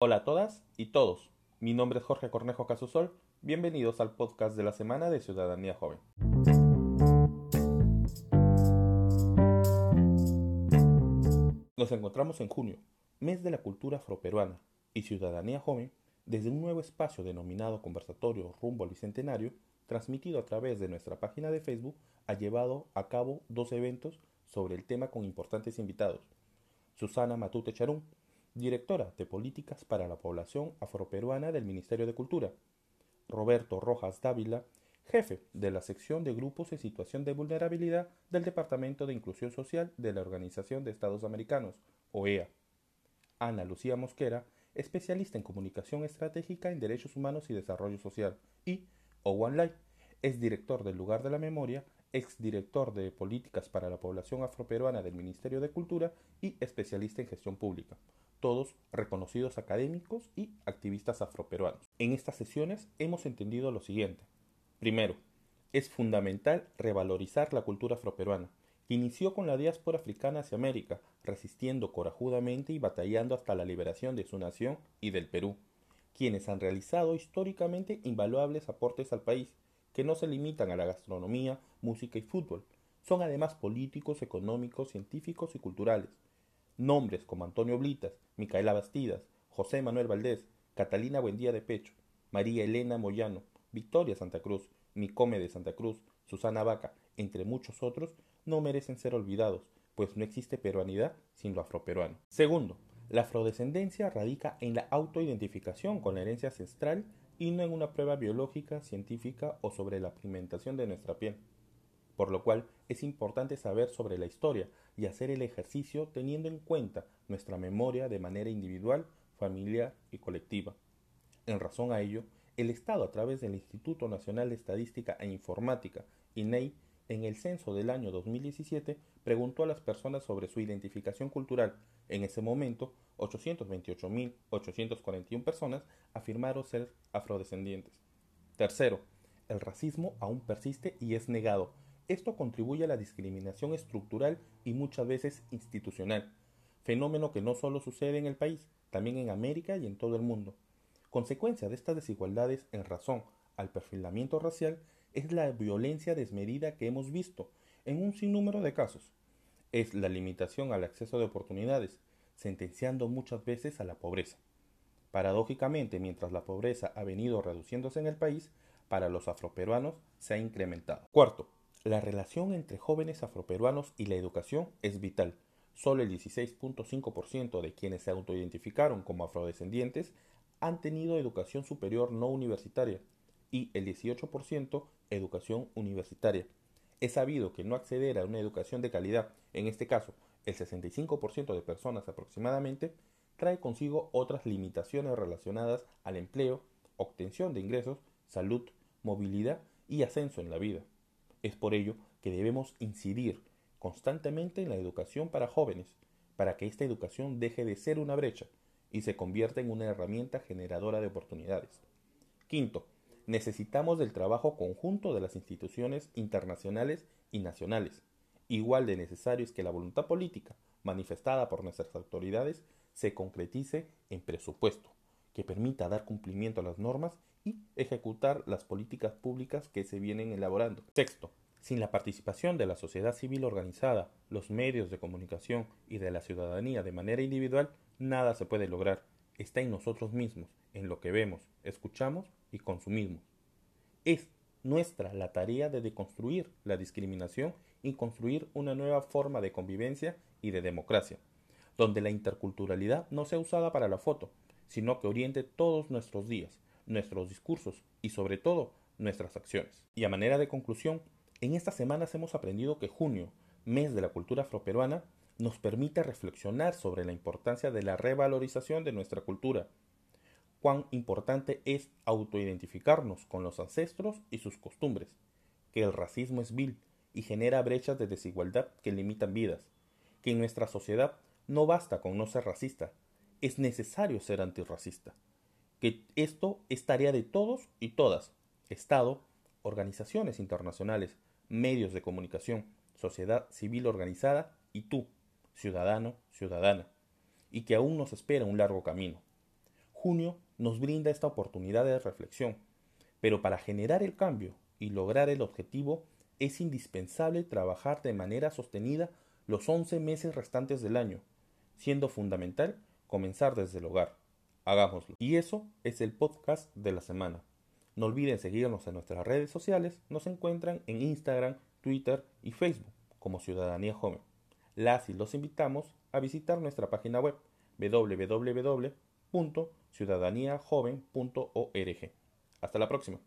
Hola a todas y todos. Mi nombre es Jorge Cornejo Casusol. Bienvenidos al podcast de la semana de Ciudadanía Joven. Nos encontramos en junio, mes de la cultura afroperuana y Ciudadanía Joven, desde un nuevo espacio denominado Conversatorio Rumbo al Bicentenario, transmitido a través de nuestra página de Facebook, ha llevado a cabo dos eventos sobre el tema con importantes invitados. Susana Matute Charún, directora de Políticas para la Población Afroperuana del Ministerio de Cultura. Roberto Rojas Dávila, jefe de la sección de grupos en situación de vulnerabilidad del Departamento de Inclusión Social de la Organización de Estados Americanos, OEA. Ana Lucía Mosquera, especialista en comunicación estratégica en derechos humanos y desarrollo social, y Owen Lai, es director del Lugar de la Memoria, exdirector de Políticas para la Población Afroperuana del Ministerio de Cultura y especialista en gestión pública todos reconocidos académicos y activistas afroperuanos. En estas sesiones hemos entendido lo siguiente. Primero, es fundamental revalorizar la cultura afroperuana, que inició con la diáspora africana hacia América, resistiendo corajudamente y batallando hasta la liberación de su nación y del Perú, quienes han realizado históricamente invaluables aportes al país, que no se limitan a la gastronomía, música y fútbol, son además políticos, económicos, científicos y culturales, Nombres como Antonio Blitas, Micaela Bastidas, José Manuel Valdés, Catalina Buendía de Pecho, María Elena Moyano, Victoria Santa Cruz, Nicome de Santa Cruz, Susana Vaca, entre muchos otros, no merecen ser olvidados, pues no existe peruanidad sin lo afroperuano. Segundo, la afrodescendencia radica en la autoidentificación con la herencia ancestral y no en una prueba biológica, científica o sobre la pigmentación de nuestra piel por lo cual es importante saber sobre la historia y hacer el ejercicio teniendo en cuenta nuestra memoria de manera individual, familiar y colectiva. En razón a ello, el Estado a través del Instituto Nacional de Estadística e Informática, INEI, en el censo del año 2017 preguntó a las personas sobre su identificación cultural. En ese momento, 828.841 personas afirmaron ser afrodescendientes. Tercero, el racismo aún persiste y es negado, esto contribuye a la discriminación estructural y muchas veces institucional, fenómeno que no solo sucede en el país, también en América y en todo el mundo. Consecuencia de estas desigualdades en razón al perfilamiento racial es la violencia desmedida que hemos visto en un sinnúmero de casos. Es la limitación al acceso de oportunidades, sentenciando muchas veces a la pobreza. Paradójicamente, mientras la pobreza ha venido reduciéndose en el país, para los afroperuanos se ha incrementado. Cuarto, la relación entre jóvenes afroperuanos y la educación es vital. Solo el 16.5% de quienes se autoidentificaron como afrodescendientes han tenido educación superior no universitaria y el 18% educación universitaria. Es sabido que no acceder a una educación de calidad, en este caso el 65% de personas aproximadamente, trae consigo otras limitaciones relacionadas al empleo, obtención de ingresos, salud, movilidad y ascenso en la vida. Es por ello que debemos incidir constantemente en la educación para jóvenes, para que esta educación deje de ser una brecha y se convierta en una herramienta generadora de oportunidades. Quinto, necesitamos del trabajo conjunto de las instituciones internacionales y nacionales. Igual de necesario es que la voluntad política manifestada por nuestras autoridades se concretice en presupuesto, que permita dar cumplimiento a las normas y ejecutar las políticas públicas que se vienen elaborando. Sexto, sin la participación de la sociedad civil organizada, los medios de comunicación y de la ciudadanía de manera individual, nada se puede lograr. Está en nosotros mismos, en lo que vemos, escuchamos y consumimos. Es nuestra la tarea de deconstruir la discriminación y construir una nueva forma de convivencia y de democracia, donde la interculturalidad no sea usada para la foto, sino que oriente todos nuestros días, nuestros discursos y sobre todo nuestras acciones. Y a manera de conclusión, en estas semanas hemos aprendido que junio, mes de la cultura afroperuana, nos permite reflexionar sobre la importancia de la revalorización de nuestra cultura, cuán importante es autoidentificarnos con los ancestros y sus costumbres, que el racismo es vil y genera brechas de desigualdad que limitan vidas, que en nuestra sociedad no basta con no ser racista, es necesario ser antirracista que esto es tarea de todos y todas, Estado, organizaciones internacionales, medios de comunicación, sociedad civil organizada y tú, ciudadano, ciudadana, y que aún nos espera un largo camino. Junio nos brinda esta oportunidad de reflexión, pero para generar el cambio y lograr el objetivo es indispensable trabajar de manera sostenida los 11 meses restantes del año, siendo fundamental comenzar desde el hogar. Hagámoslo. Y eso es el podcast de la semana. No olviden seguirnos en nuestras redes sociales, nos encuentran en Instagram, Twitter y Facebook como Ciudadanía Joven. Las y los invitamos a visitar nuestra página web www.ciudadaniajoven.org. Hasta la próxima.